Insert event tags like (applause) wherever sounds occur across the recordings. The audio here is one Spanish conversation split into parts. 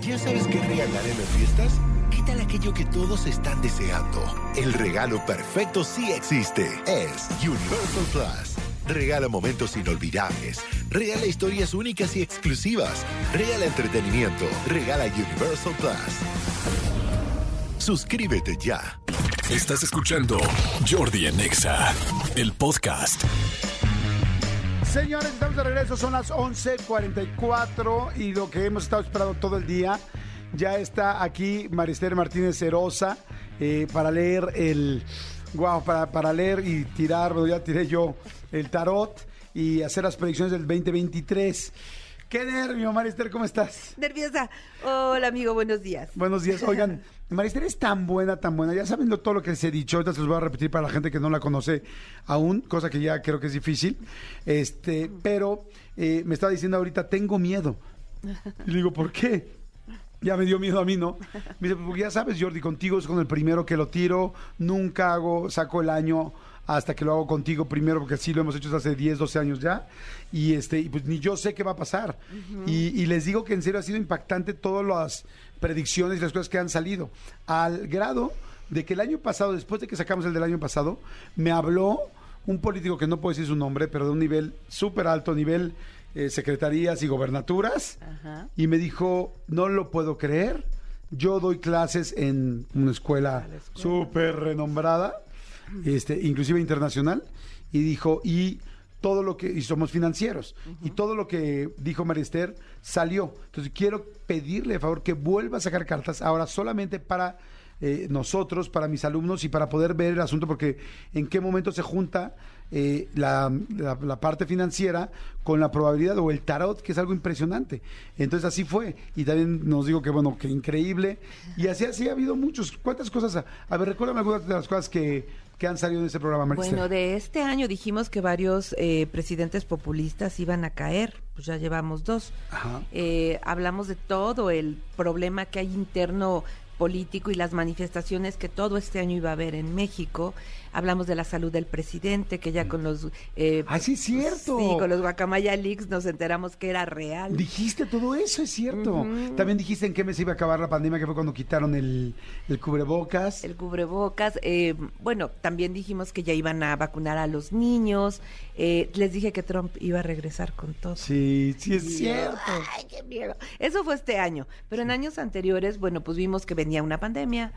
¿Ya sabes qué regalar en las fiestas? ¿Qué tal aquello que todos están deseando? El regalo perfecto sí existe. Es Universal Plus. Regala momentos inolvidables. Regala historias únicas y exclusivas. Regala entretenimiento. Regala Universal Plus. Suscríbete ya. Estás escuchando Jordi Anexa, el podcast. Señores, estamos de regreso, son las 11.44 y lo que hemos estado esperando todo el día, ya está aquí Marister Martínez Cerosa eh, para leer el, wow, para, para leer y tirar, bueno, ya tiré yo el tarot y hacer las predicciones del 2023. Qué nervio, Marister, ¿cómo estás? Nerviosa. Hola, amigo, buenos días. Buenos días. Oigan, (laughs) Marister es tan buena, tan buena. Ya saben todo lo que les he dicho. Ahorita se los voy a repetir para la gente que no la conoce aún, cosa que ya creo que es difícil. Este, pero eh, me estaba diciendo ahorita, tengo miedo. Y le digo, ¿por qué? Ya me dio miedo a mí, ¿no? Me dice, porque ya sabes, Jordi, contigo es con el primero que lo tiro. Nunca hago, saco el año hasta que lo hago contigo primero, porque así lo hemos hecho hace 10, 12 años ya. Y este, y pues ni yo sé qué va a pasar. y, y les digo que en serio ha sido impactante todas las predicciones y las cosas que han salido. Al grado de que el año pasado, después de que sacamos el del año pasado, me habló un político que no puedo decir su nombre, pero de un nivel súper alto, nivel eh, secretarías y gobernaturas, Ajá. y me dijo, no lo puedo creer, yo doy clases en una escuela súper renombrada, este, inclusive internacional, y dijo, y todo lo que, y somos financieros, y todo lo que dijo Marister salió. Entonces quiero pedirle, de favor, que vuelva a sacar cartas ahora solamente para eh, nosotros, para mis alumnos y para poder ver el asunto, porque en qué momento se junta eh, la, la- la parte financiera con la probabilidad o el tarot, que es algo impresionante. Entonces así fue. Y también nos digo que, bueno, que increíble. Y así, así ha habido muchos. ¿Cuántas cosas? A, a ver, recuérdame algunas de las cosas que, que han salido en ese programa, Maricel. Bueno, de este año dijimos que varios eh, presidentes populistas iban a caer, pues ya llevamos dos. Ajá. Eh, hablamos de todo el problema que hay interno político y las manifestaciones que todo este año iba a haber en México. Hablamos de la salud del presidente, que ya con los... eh, ¡Ay, sí es cierto! Sí, con los Guacamaya Leaks nos enteramos que era real. Dijiste todo eso, es cierto. También dijiste en qué mes iba a acabar la pandemia, que fue cuando quitaron el, el cubrebocas. El cubrebocas. eh, bueno, también dijimos que ya iban a vacunar a los niños. eh, les dije que Trump iba a regresar con todo. Sí, sí es Y yo, cierto. Ay, qué miedo. Eso fue este año. Pero en años anteriores, bueno, pues vimos que venía una pandemia.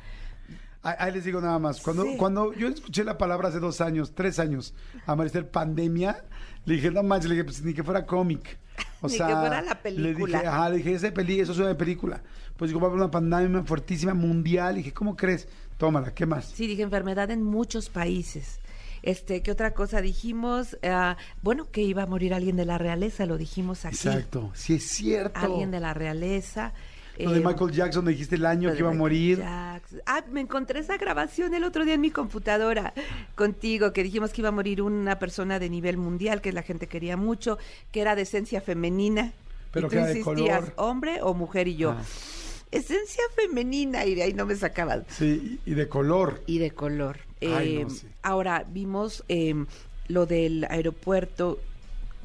Ahí, les digo nada más. Cuando, Sí. cuando yo escuché la palabra hace dos años, tres años, a pandemia, le dije, no manches, le dije, pues ni que fuera cómic. (laughs) O Ni sea, que fuera la Le película. dije, ajá, le dije, ese peli, eso es una película. Pues digo, va a haber una pandemia fuertísima mundial. Y dije, ¿cómo crees? Tómala, ¿qué más? Sí, dije enfermedad en muchos países. Este, ¿qué otra cosa dijimos? Ah, bueno, que iba a morir alguien de la realeza, lo dijimos aquí. Exacto, sí es cierto. Alguien de la realeza. Lo de Eh, Michael Jackson, me dijiste el año que iba a morir. Jackson. Ah, me encontré esa grabación el otro día en mi computadora contigo, que dijimos que iba a morir una persona de nivel mundial, que la gente quería mucho, que era de esencia femenina. Pero y que tú era de insistías, color. hombre o mujer, y yo, Ah. esencia femenina, y de ahí no me sacaban. Sí, y de color. Y de color. Ay, Eh, no, sí. Ahora, vimos eh, lo del aeropuerto.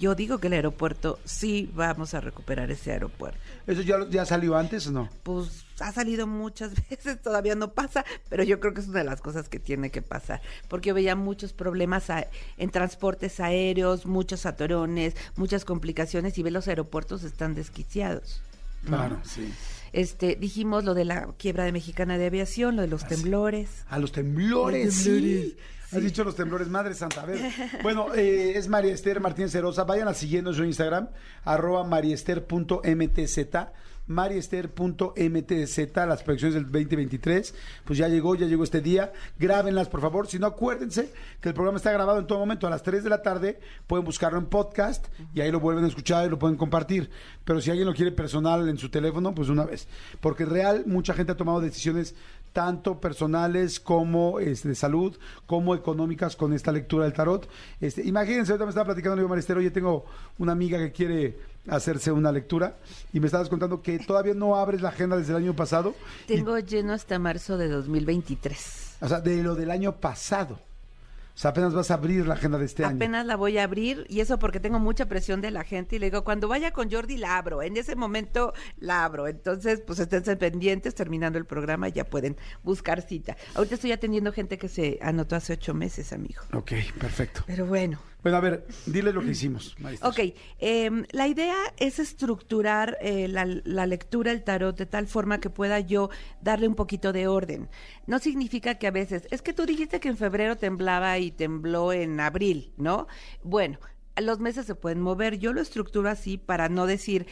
Yo digo que el aeropuerto, sí vamos a recuperar ese aeropuerto. ¿Eso ya, ya salió antes o no? pues ha salido muchas (laughs) veces, todavía no pasa, pero yo creo que es una de las cosas que tiene que pasar, porque yo veía muchos problemas a- en transportes aéreos, muchos atorones, muchas complicaciones y ve los aeropuertos están desquiciados. ¿no? Claro, sí. Este, dijimos lo de la quiebra de Mexicana de Aviación, lo de los temblores. A los temblores, Los sí. Temblores, Has dicho los temblores, Madre Santa. A ver. Bueno, eh, es María Esther Martínez Cerosa. Vayan a siguiendo en su Instagram, arroba mariester.mtz. mariester.mtz, las proyecciones del 2023. Pues ya llegó, ya llegó este día. Grábenlas, por favor. Si no, acuérdense que el programa está grabado en todo momento. A las 3 de la tarde pueden buscarlo en podcast y ahí lo vuelven a escuchar y lo pueden compartir. Pero si alguien lo quiere personal en su teléfono, pues una vez. Porque real, mucha gente ha tomado decisiones tanto personales como este, de salud, como económicas con esta lectura del tarot. Este, imagínense, ahorita me estaba platicando, digo, Maristero, oye, tengo una amiga que quiere hacerse una lectura y me estabas contando que todavía no abres la agenda desde el año pasado. y- Tengo lleno hasta marzo de 2023. o sea, de lo del año pasado. O sea, apenas vas a abrir la agenda de este año. Apenas la voy a abrir y eso porque tengo mucha presión de la gente y le digo, cuando vaya con Jordi la abro, en ese momento la abro. Entonces, pues estén pendientes, terminando el programa ya pueden buscar cita. Ahorita estoy atendiendo gente que se anotó hace ocho meses, amigo. Ok, perfecto. Pero bueno. Bueno, a ver, dile lo que hicimos, maestro. Ok, em, la idea es estructurar eh, la, la, lectura, el tarot, de tal forma que pueda yo darle un poquito de orden. No significa que a veces, es que tú dijiste que en febrero temblaba y tembló en abril, ¿no? Bueno, los meses se pueden mover. Yo lo estructuro así para no decir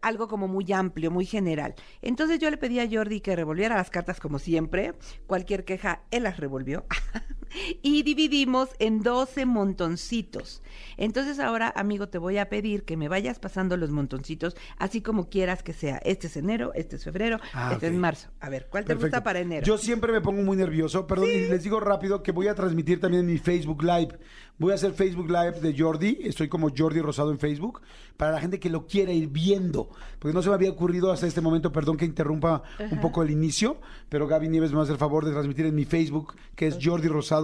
algo como muy amplio, muy general. Entonces yo le pedí a Jordi que revolviera las cartas como siempre. Cualquier queja, él las revolvió. (laughs) y dividimos en 12 montoncitos. Entonces ahora, amigo, te voy a pedir que me vayas pasando los montoncitos así como quieras que sea. Este es enero, este es febrero, ah, este es marzo. A ver, ¿cuál te gusta para enero? Yo siempre me pongo muy nervioso, perdón, y les digo rápido que voy a transmitir también en mi Facebook Live. Voy a hacer Facebook Live de Jordi, estoy como Jordi Rosado en Facebook, para la gente que lo quiera ir viendo, porque no se me había ocurrido hasta este momento, perdón que interrumpa un poco el inicio, pero Gaby Nieves me hace el favor de transmitir en mi Facebook, que es Jordi Rosado,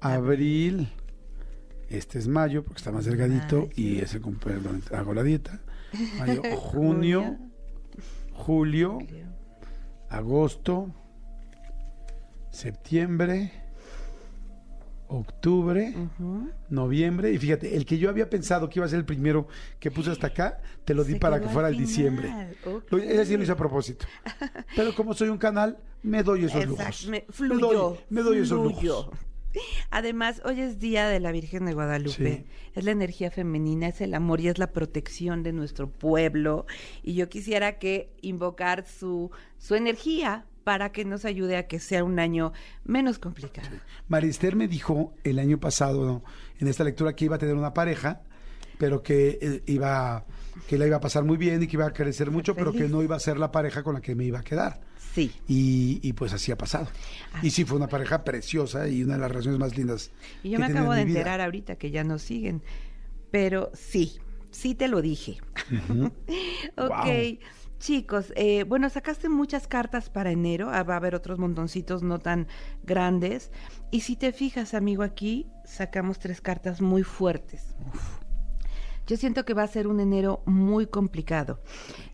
abril. Este es mayo, porque está más delgadito y ese perdón, hago la dieta. Mayo, (laughs) junio, julio, agosto, septiembre, octubre, noviembre, y fíjate, el que yo había pensado que iba a ser el primero que puse hasta acá, te lo di para que fuera el diciembre. Ese sí lo hice a propósito. (laughs) Pero como soy un canal, me doy esos lujos. Me, me doy, esos lujos. Además, hoy es Día de la Virgen de Guadalupe. Es la energía femenina, es el amor y es la protección de nuestro pueblo. Y yo quisiera que invocar su, su energía para que nos ayude a que sea un año menos complicado. Marister me dijo el año pasado en esta lectura que iba a tener una pareja, pero que eh, iba que la iba a pasar muy bien y que iba a crecer mucho, pero que no iba a ser la pareja con la que me iba a quedar. Sí. Y, pues así ha pasado. Ah. Y sí, fue una pareja preciosa y una de las relaciones más lindas. Y yo me acabo de enterar ahorita que ya no siguen, pero sí, sí te lo dije. (laughs) ok. Chicos, eh, bueno, sacaste muchas cartas para enero, ah, va a haber otros montoncitos no tan grandes. Y si te fijas, amigo, aquí sacamos tres cartas muy fuertes. Yo siento que va a ser un enero muy complicado.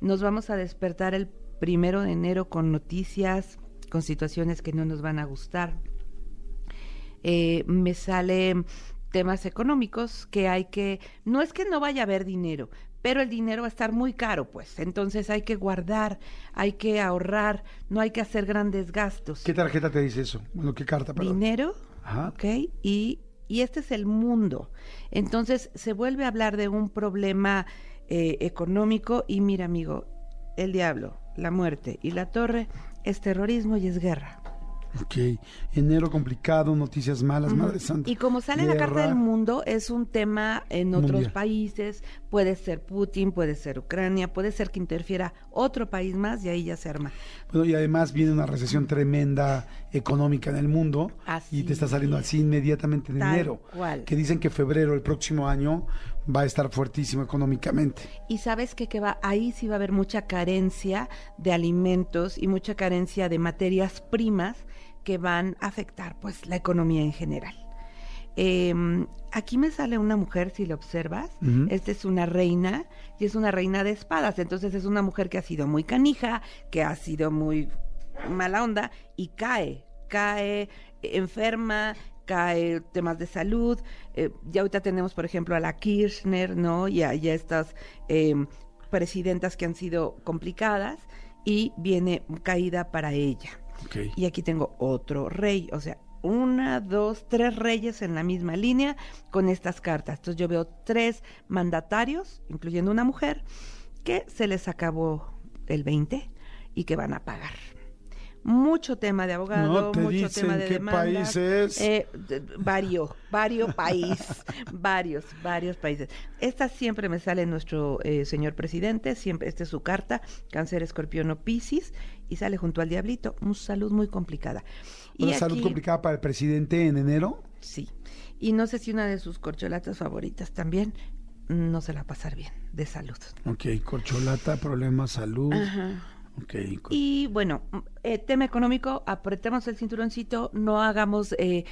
Nos vamos a despertar el primero de enero con noticias, con situaciones que no nos van a gustar. Eh, me sale temas económicos que hay que, no es que no vaya a haber dinero, pero el dinero va a estar muy caro, pues. Entonces hay que guardar, hay que ahorrar, no hay que hacer grandes gastos. ¿Qué tarjeta te dice eso? Bueno, ¿qué carta? Dinero, ok, y, y este es el mundo. Entonces se vuelve a hablar de un problema eh, económico y mira, amigo, el diablo, la muerte y la torre es terrorismo y es guerra. Ok, enero complicado, noticias malas, Madre Santa. Y como sale la carta del mundo, es un tema en otros países, puede ser Putin, puede ser Ucrania, puede ser que interfiera otro país más y ahí ya se arma. Bueno, y además viene una recesión tremenda económica en el mundo y te está saliendo así inmediatamente en enero. Que dicen que febrero, el próximo año, va a estar fuertísimo económicamente. Y sabes que, que va, ahí sí va a haber mucha carencia de alimentos y mucha carencia de materias primas que van a afectar pues la economía en general. Em, aquí me sale una mujer, si lo observas, esta es una reina y es una reina de espadas, entonces es una mujer que ha sido muy canija, que ha sido muy mala onda y cae, cae enferma, cae temas de salud. Eh, ya ahorita tenemos, por ejemplo, a la Kirchner, ¿no? Y a, estas em, presidentas que han sido complicadas y viene caída para ella. Y aquí tengo otro rey, o sea, una, dos, tres reyes en la misma línea con estas cartas. Entonces yo veo tres mandatarios, incluyendo una mujer, que se les acabó el 20 y que van a pagar. Mucho tema de abogado, No te mucho tema de qué es. Eh, varios, varios (laughs) países, varios, varios países. Esta siempre me sale nuestro eh, señor presidente, siempre, esta es su carta, cáncer, escorpión o piscis, y sale junto al diablito, una salud muy complicada. Una y salud aquí- complicada para el presidente en enero. Sí. Y no sé si una de sus corcholatas favoritas también no se la va a pasar bien de salud. Ok, corcholata, problemas, salud. Ok, Y bueno, eh, tema económico, apretemos el cinturoncito, no hagamos eh,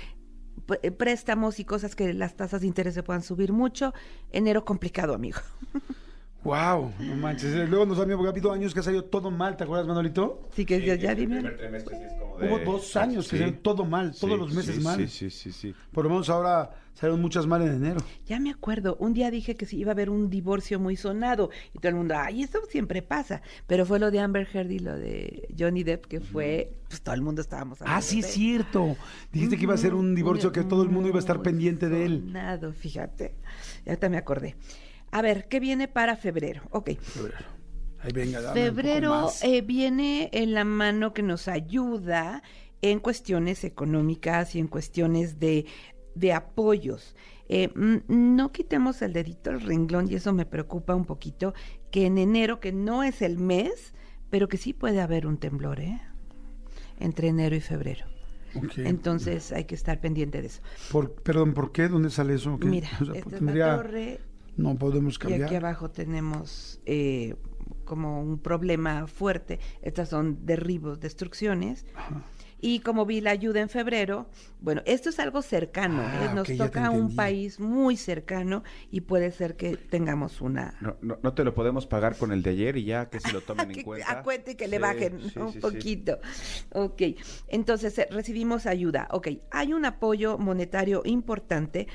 eh, préstamos y cosas que las tasas de interés se puedan subir mucho. Enero complicado, amigo. Wow, no manches. Eh, Luego nos ha ha habido años que ha salido todo mal, ¿te acuerdas, Manolito? Así que ya, ya el dime. primer trimestre sí es como de- Hubo dos años que Sí. salieron todo mal, todos Sí, los meses sí, mal. Sí, sí, sí, sí. Por lo menos ahora salieron muchas mal en enero. Ya me acuerdo, un día dije que sí iba a haber un divorcio muy sonado y todo el mundo, ay, eso siempre pasa. Pero fue lo de Amber Heard y lo de Johnny Depp, que fue, pues todo el mundo estábamos hablando Ah, sí, es cierto. Dijiste que iba a ser un divorcio que todo el mundo iba a estar pendiente de él. sonado, fíjate. Ya ahorita me acordé. A ver, ¿qué viene para febrero? Ok. Febrero. Ahí venga, Febrero eh, viene en la mano que nos ayuda en cuestiones económicas y en cuestiones de, de apoyos. Eh, mm, no quitemos el dedito al renglón y eso me preocupa un poquito, que en enero, que no es el mes, pero que sí puede haber un temblor, ¿eh? Entre enero y febrero. Entonces hay que estar pendiente de eso. Por- perdón, ¿por qué? ¿Dónde sale eso? Mira, (laughs) O sea, esta es la torre No podemos y cambiar. aquí abajo tenemos eh, como un problema fuerte. Estas son derribos, destrucciones. Y como vi la ayuda en febrero, bueno, esto es algo cercano, Ah, ¿eh? nos ok, ya te toca un país muy cercano y puede ser que tengamos una... No, no, no te lo podemos pagar con el de ayer y ya que se lo tomen (laughs) que en cuenta. a cuenta y que le bajen un sí. poquito. Ok, entonces eh, recibimos ayuda. Ok, hay un apoyo monetario importante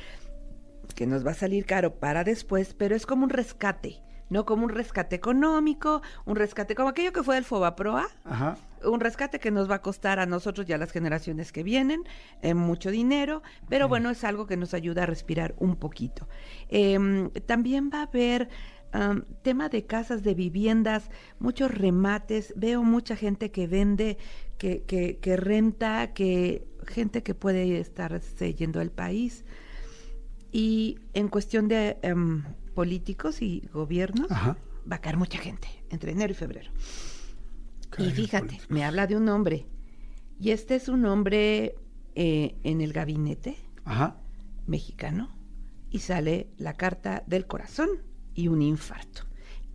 que nos va a salir caro para después, pero es como un rescate, no como un rescate económico, un rescate como aquello que fue el Fobaproa, Ajá. un rescate que nos va a costar a nosotros y a las generaciones que vienen eh, mucho dinero, pero bueno, es algo que nos ayuda a respirar un poquito. Em, también va a haber tema de casas, de viviendas, muchos remates, veo mucha gente que vende, que, que, que renta, que gente que puede estarse yendo al país. Y en cuestión de em, políticos y gobiernos, Ajá. va a caer mucha gente entre enero y febrero. Y fíjate, políticos. me habla de un hombre. Y este es un hombre eh, en el gabinete Ajá. mexicano. Y sale la carta del corazón y un infarto.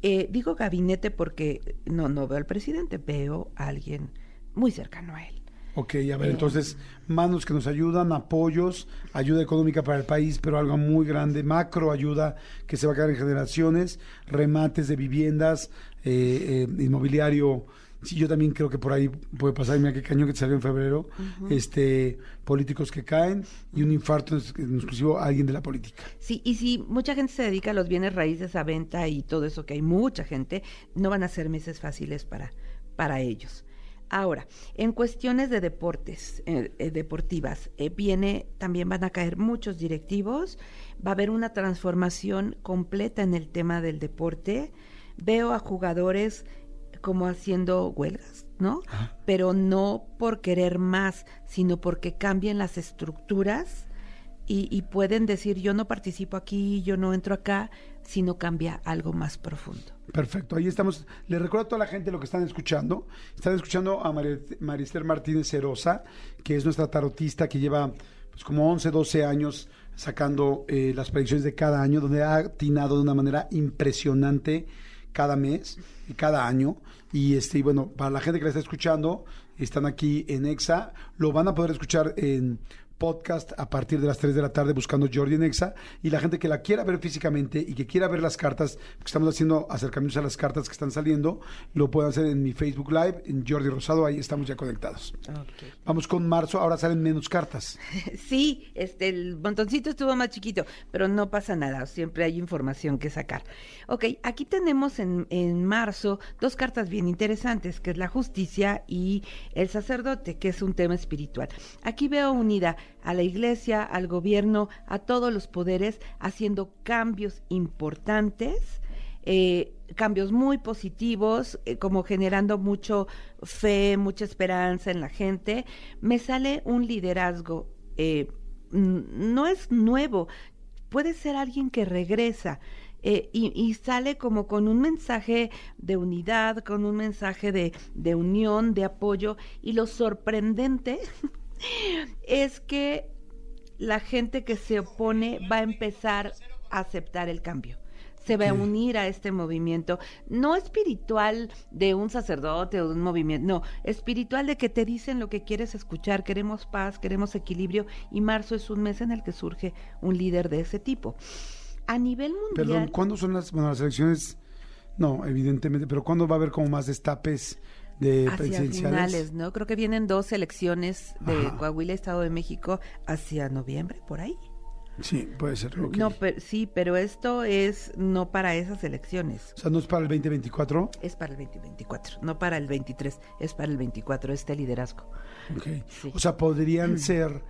Eh, digo gabinete porque no, no veo al presidente, veo a alguien muy cercano a él. Ok, a ver, entonces, manos que nos ayudan, apoyos, ayuda económica para el país, pero algo muy grande, macro ayuda que se va a quedar en generaciones, remates de viviendas, eh, eh, inmobiliario. Sí, yo también creo que por ahí puede pasar, mira qué cañón que salió en febrero, este, políticos que caen y un infarto, en exclusivo a alguien de la política. Sí, y si mucha gente se dedica a los bienes raíces, a venta y todo eso, que hay mucha gente, no van a ser meses fáciles para, para ellos. Ahora, en cuestiones de deportes, eh, eh, deportivas, eh, viene, también van a caer muchos directivos, va a haber una transformación completa en el tema del deporte. Veo a jugadores como haciendo huelgas, ¿no? Pero no por querer más, sino porque cambian las estructuras y, y pueden decir yo no participo aquí, yo no entro acá, sino cambia algo más profundo. Perfecto, ahí estamos. Les recuerdo a toda la gente lo que están escuchando. Están escuchando a Mari- Marister Martínez Cerosa, que es nuestra tarotista que lleva pues, como 11, 12 años sacando eh, las predicciones de cada año, donde ha atinado de una manera impresionante cada mes y cada año. Y este, y bueno, para la gente que la está escuchando, están aquí en EXA, lo van a poder escuchar en podcast a partir de las 3 de la tarde buscando Jordi en Exa y la gente que la quiera ver físicamente y que quiera ver las cartas, porque estamos haciendo acercamientos a las cartas que están saliendo, lo pueden hacer en mi Facebook Live, en Jordi Rosado, ahí estamos ya conectados. Vamos con marzo, ahora salen menos cartas. (laughs) Sí, este, el montoncito estuvo más chiquito, pero no pasa nada, siempre hay información que sacar. Ok, aquí tenemos en, en marzo dos cartas bien interesantes, que es la justicia y el sacerdote, que es un tema espiritual. Aquí veo unida a la iglesia, al gobierno, a todos los poderes, haciendo cambios importantes. eh, cambios muy positivos, eh, como generando mucho fe, mucha esperanza en la gente. Me sale un liderazgo, eh, no es nuevo, puede ser alguien que regresa. Eh, y, sale como con un mensaje de unidad, con un mensaje de, de unión, de apoyo. Y lo sorprendente (laughs) es que la gente que se opone va a empezar a aceptar el cambio se va a unir a este movimiento, no espiritual de un sacerdote o de un movimiento, no, espiritual de que te dicen lo que quieres escuchar, queremos paz, queremos equilibrio y marzo es un mes en el que surge un líder de ese tipo. A nivel mundial... Perdón, ¿cuándo son las, bueno, las elecciones? No, evidentemente, pero ¿cuándo va a haber como más destapes? De hacia presidenciales. finales, ¿no? Creo que vienen dos elecciones de Coahuila, Estado de México, hacia noviembre, por ahí. Sí, puede ser. No, pero, sí, pero esto es no para esas elecciones. O sea, no es para el 2024. Es para el 2024, no para el 23, es para el 24, este liderazgo. Okay. O sea, podrían (clears throat) ser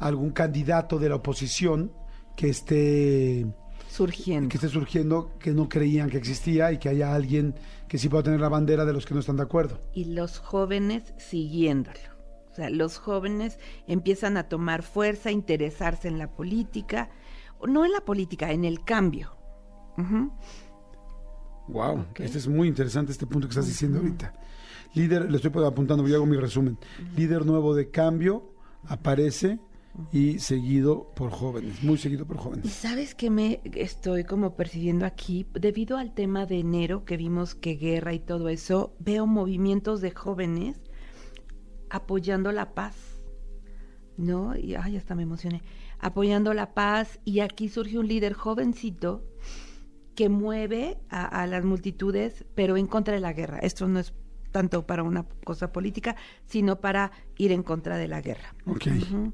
algún candidato de la oposición que esté surgiendo. Que esté surgiendo, que no creían que existía y que haya alguien que sí pueda tener la bandera de los que no están de acuerdo. Y los jóvenes siguiéndolo. O sea, los jóvenes empiezan a tomar fuerza, interesarse en la política, no en la política, en el cambio. Wow, este es muy interesante este punto que estás diciendo ahorita. Líder, le estoy apuntando, yo hago mi resumen. Líder nuevo de cambio aparece y seguido por jóvenes, muy seguido por jóvenes. ¿Y sabes qué me estoy como percibiendo aquí? Debido al tema de enero que vimos que guerra y todo eso, veo movimientos de jóvenes apoyando la paz, ¿no? Y ay, hasta me emocioné. Apoyando la paz y aquí surge un líder jovencito que mueve a, las multitudes, pero en contra de la guerra. Esto no es tanto para una cosa política, sino para ir en contra de la guerra. Okay.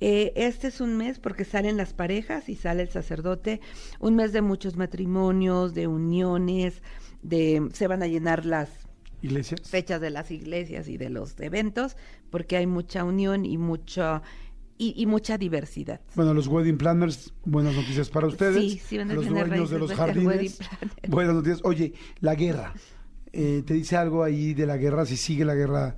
Eh, este es un mes porque salen las parejas y sale el sacerdote, un mes de muchos matrimonios, de uniones, de se van a llenar las fechas de las iglesias y de los eventos, porque hay mucha unión y mucha y, mucha diversidad. Bueno, los wedding planners, buenas noticias para ustedes. Sí, sí, van a los dueños de los jardines, buenas noticias. Oye, la guerra, eh, ¿te dice algo ahí de la guerra, si sigue la guerra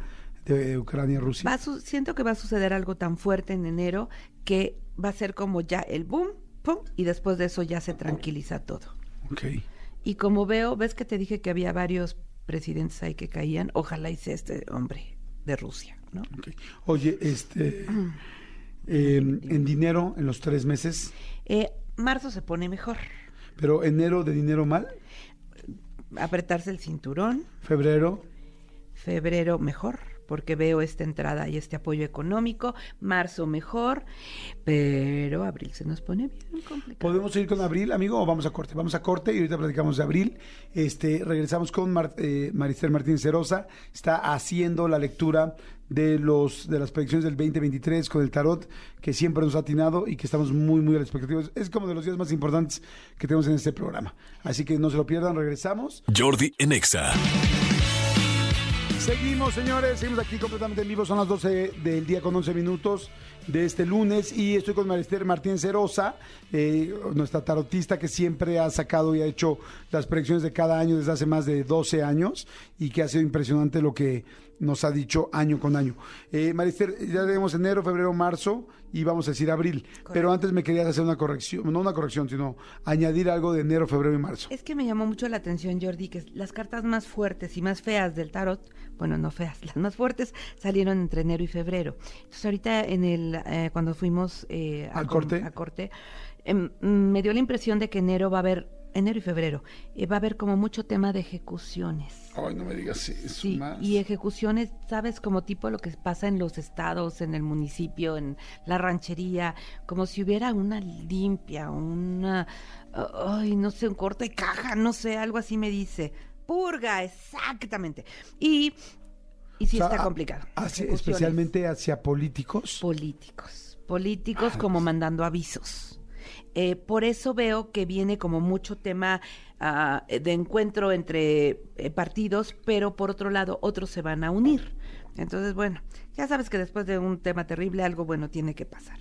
de Ucrania-Rusia? siento que va a suceder algo tan fuerte en enero que va a ser como ya el boom, pum, y después de eso ya se tranquiliza todo. Ok. Y como veo, ves que te dije que había varios presidentes ahí que caían, ojalá hice este hombre de Rusia, ¿no? Oye, este, (clears throat) em, en dinero, en los tres meses. Eh, marzo se pone mejor. Pero enero de dinero mal. Apretarse el cinturón. Febrero. Febrero mejor porque veo esta entrada y este apoyo económico, marzo mejor, pero abril se nos pone bien complicado. ¿Podemos ir con abril, amigo, o vamos a corte? Vamos a corte y ahorita platicamos de abril. Este, regresamos con Mar, eh, Martín Cerosa, está haciendo la lectura de los de las predicciones del 2023 con el tarot que siempre nos ha atinado y que estamos muy muy a la expectativa. Es como de los días más importantes que tenemos en este programa. Así que no se lo pierdan, regresamos. Jordi Enexa. Seguimos, señores, seguimos aquí completamente en vivo. Son las 12 del día con 11 minutos de este lunes y estoy con Marister Martín Cerosa, eh, nuestra tarotista que siempre ha sacado y ha hecho las predicciones de cada año desde hace más de 12 años y que ha sido impresionante lo que nos ha dicho año con año. Eh, Marister, ya tenemos enero, febrero, marzo y vamos a decir abril. Pero antes me querías hacer una corrección, no una corrección, sino añadir algo de enero, febrero y marzo. Es que me llamó mucho la atención, Jordi, que las cartas más fuertes y más feas del tarot, bueno, no feas, las más fuertes salieron entre enero y febrero. Entonces ahorita en el, eh, cuando fuimos eh, a, corte, a corte em, me dio la impresión de que enero va a haber enero y febrero, eh, va a haber como mucho tema de ejecuciones. Ay, no me digas sí, Y ejecuciones, ¿sabes? Como tipo lo que pasa en los estados, en el municipio, en la ranchería, como si hubiera una limpia, una, ay, no sé, un corte de caja, no sé, algo así me dice. Purga, exactamente. Y, y sí está complicado. especialmente hacia políticos. Políticos. Políticos como mandando avisos. Eh, por eso veo que viene como mucho tema ah, de encuentro entre eh, partidos, pero por otro lado otros se van a unir. Entonces, bueno, ya sabes que después de un tema terrible algo bueno tiene que pasar.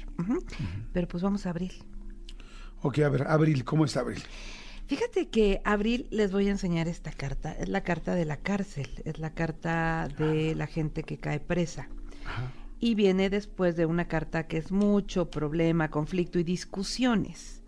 Pero pues vamos a abril. Ok, a ver, abril, ¿cómo está abril? Fíjate que Abril les voy a enseñar esta carta. Es la carta de la cárcel, es la carta de la gente que cae presa. Y viene después de una carta que es mucho problema, conflicto y discusiones.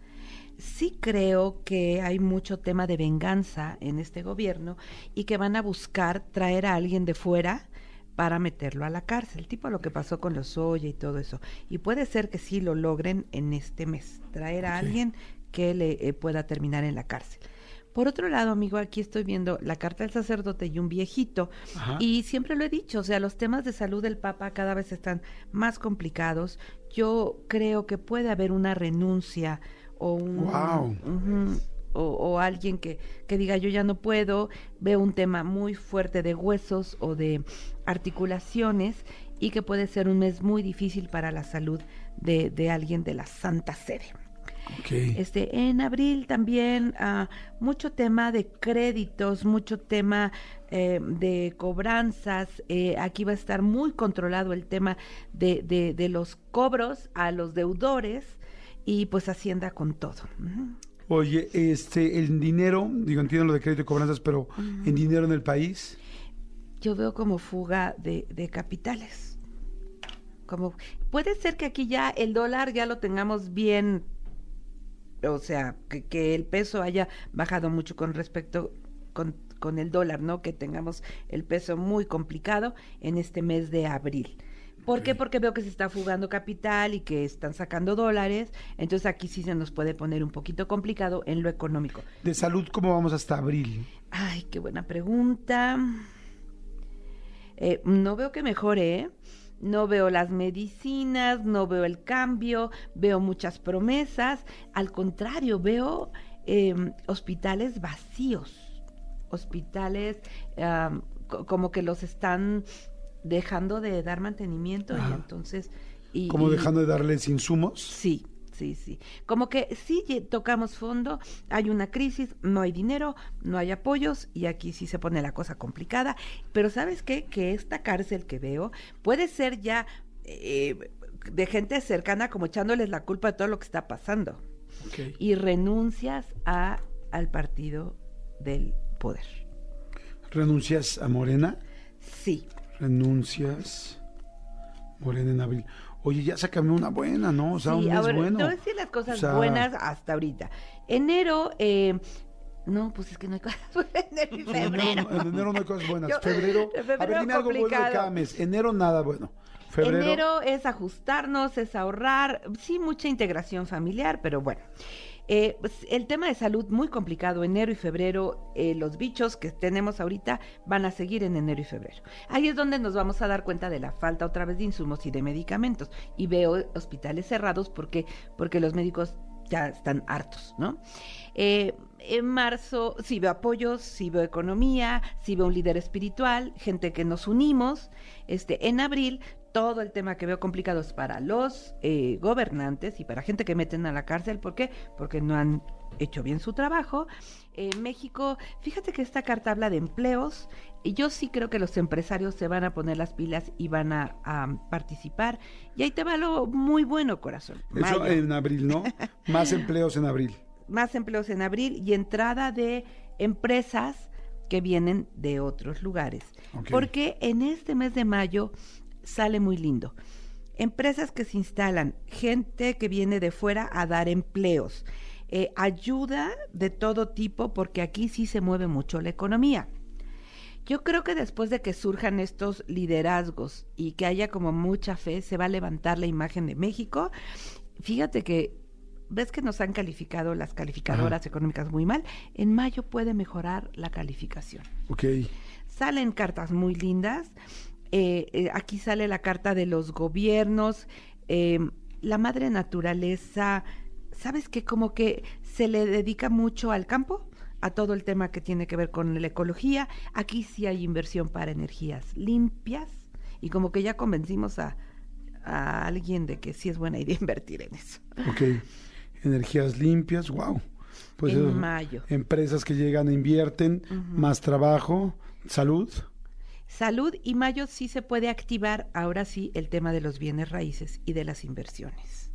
Sí creo que hay mucho tema de venganza en este gobierno y que van a buscar traer a alguien de fuera para meterlo a la cárcel, tipo lo que pasó con los Oye y todo eso. Y puede ser que sí lo logren en este mes, traer a alguien que le eh, pueda terminar en la cárcel. Por otro lado, amigo, aquí estoy viendo la carta del sacerdote y un viejito. Y siempre lo he dicho, o sea, los temas de salud del Papa cada vez están más complicados. Yo creo que puede haber una renuncia o un... o, alguien que, que diga yo ya no puedo, veo un tema muy fuerte de huesos o de articulaciones y que puede ser un mes muy difícil para la salud de, de alguien de la Santa Sede. Este, en abril también uh, mucho tema de créditos, mucho tema eh, de cobranzas. Eh, aquí va a estar muy controlado el tema de, de, de, los cobros a los deudores y pues Hacienda con todo. Oye, este, el dinero, digo, entiendo lo de crédito y cobranzas, pero ¿en dinero en el país? Yo veo como fuga de, de capitales. Como, puede ser que aquí ya el dólar ya lo tengamos bien o sea, que, el peso haya bajado mucho con respecto con, con, el dólar, ¿no? Que tengamos el peso muy complicado en este mes de abril. ¿Por qué? Porque veo que se está fugando capital y que están sacando dólares. Entonces aquí sí se nos puede poner un poquito complicado en lo económico. ¿De salud cómo vamos hasta abril? Ay, qué buena pregunta. Eh, no veo que mejore, ¿eh? No veo las medicinas, no veo el cambio, veo muchas promesas, al contrario, veo em, hospitales vacíos, hospitales como que los están dejando de dar mantenimiento y entonces... Y, como dejando de darles insumos. Sí, sí, sí. Como que sí tocamos fondo, hay una crisis, no hay dinero, no hay apoyos y aquí sí se pone la cosa complicada. Pero ¿sabes qué? Que esta cárcel que veo puede ser ya eh, de gente cercana como echándoles la culpa de todo lo que está pasando. Y renuncias a, al partido del poder. ¿Renuncias a Morena? Sí. Renuncias Morena en abril. Oye, ya sácame una buena, ¿no? O sea, un mes bueno. Te voy a decir las cosas buenas hasta ahorita. Enero, eh, no, pues es que no hay cosas (laughs) buenas. Enero y febrero. En enero, no hay cosas buenas. (laughs) febrero, febrero, a ver, dime algo bueno de cada mes. Enero, nada bueno. Febrero. Enero es ajustarnos, es ahorrar, sí, mucha integración familiar, pero bueno. Eh, pues, el tema de salud muy complicado, enero y febrero, eh, los bichos que tenemos ahorita van a seguir en enero y febrero. Ahí es donde nos vamos a dar cuenta de la falta otra vez de insumos y de medicamentos. Y veo hospitales cerrados porque, porque los médicos ya están hartos, ¿no? Eh, en marzo sí veo apoyos, sí veo economía, sí veo un líder espiritual, gente que nos unimos. Este, en abril todo el tema que veo complicado es para los eh, gobernantes y para gente que meten a la cárcel. ¿Por qué? Porque no han hecho bien su trabajo. En México, fíjate que esta carta habla de empleos y yo sí creo que los empresarios se van a poner las pilas y van a, participar. Y ahí te va lo muy bueno, corazón. Eso en abril, ¿no? (laughs) Más empleos en abril. Más empleos en abril y entrada de empresas que vienen de otros lugares. Porque en este mes de mayo sale muy lindo. Empresas que se instalan, gente que viene de fuera a dar empleos, eh, ayuda de todo tipo porque aquí sí se mueve mucho la economía. Yo creo que después de que surjan estos liderazgos y que haya como mucha fe, se va a levantar la imagen de México. Fíjate que ves que nos han calificado las calificadoras económicas muy mal. En mayo puede mejorar la calificación. Ok. Salen cartas muy lindas. Eh, eh, aquí sale la carta de los gobiernos, la madre naturaleza, ¿sabes qué? Como que se le dedica mucho al campo, a todo el tema que tiene que ver con la ecología. Aquí sí hay inversión para energías limpias y como que ya convencimos a, alguien de que sí es buena idea (laughs) invertir en eso. Ok, energías limpias, wow. Pues en mayo. Empresas que llegan, e invierten, más trabajo, salud. Salud y mayo sí se puede activar ahora sí el tema de los bienes raíces y de las inversiones.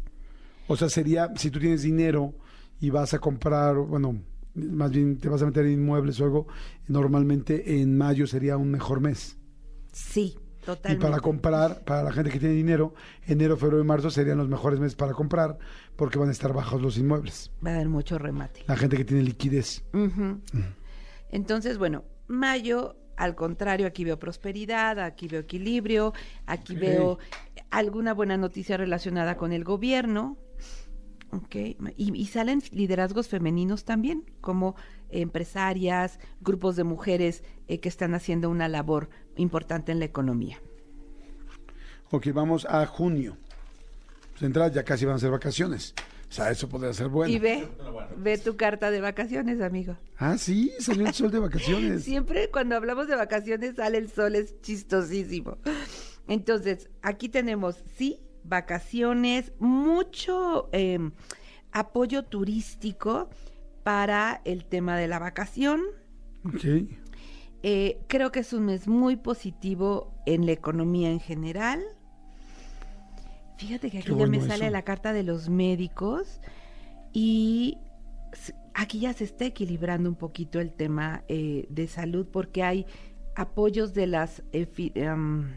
O sea, sería, si tú tienes dinero y vas a comprar, bueno, más bien te vas a meter en inmuebles o algo, normalmente en mayo sería un mejor mes. Sí, totalmente. Y para comprar, para la gente que tiene dinero, enero, febrero y marzo serían los mejores meses para comprar porque van a estar bajos los inmuebles. Va a haber mucho remate. La gente que tiene liquidez. Ujú. Entonces, bueno, mayo, al contrario, aquí veo prosperidad, aquí veo equilibrio, aquí veo alguna buena noticia relacionada con el gobierno. Ok, y, y salen liderazgos femeninos también, como empresarias, grupos de mujeres eh, que están haciendo una labor importante en la economía. Ok, vamos a junio. Pues entrada ya casi van a ser vacaciones. O sea, eso podría ser bueno. Y ve, ve tu carta de vacaciones, amigo. Ah, sí, salió el sol de vacaciones. (laughs) Siempre cuando hablamos de vacaciones sale el sol, es chistosísimo. Entonces, aquí tenemos, sí, vacaciones, mucho eh, apoyo turístico para el tema de la vacación. Eh, creo que es un mes muy positivo en la economía en general. Fíjate que aquí Qué ya me sale eso. la carta de los médicos y aquí ya se está equilibrando un poquito el tema eh, de salud porque hay apoyos de las eh, fi- em,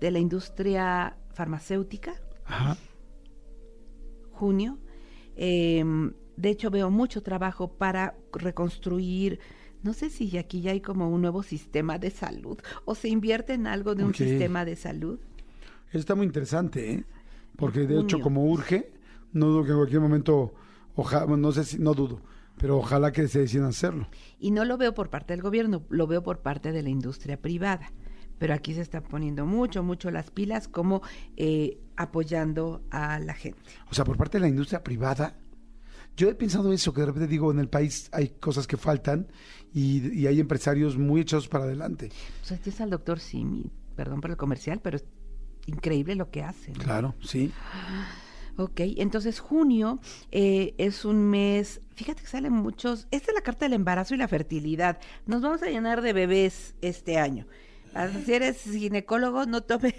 de la industria farmacéutica Ajá. junio. Em, de hecho, veo mucho trabajo para reconstruir. No sé si aquí ya hay como un nuevo sistema de salud o se invierte en algo de un sistema de salud. Está muy interesante, ¿eh? Porque de hecho, como urge, no dudo que en cualquier momento, ojalá, no sé si, no dudo, pero ojalá que se decidan hacerlo. Y no lo veo por parte del gobierno, lo veo por parte de la industria privada. Pero aquí se están poniendo mucho, mucho las pilas como eh, apoyando a la gente. O sea, por parte de la industria privada, yo he pensado eso, que de repente digo, en el país hay cosas que faltan y, y hay empresarios muy echados para adelante. Pues aquí está el doctor Simi, perdón por el comercial, pero es increíble lo que hace. ¿no? Claro, sí. Ok, entonces junio eh, es un mes, fíjate que salen muchos, esta es la carta del embarazo y la fertilidad. Nos vamos a llenar de bebés este año. Si eres ginecólogo, no tome...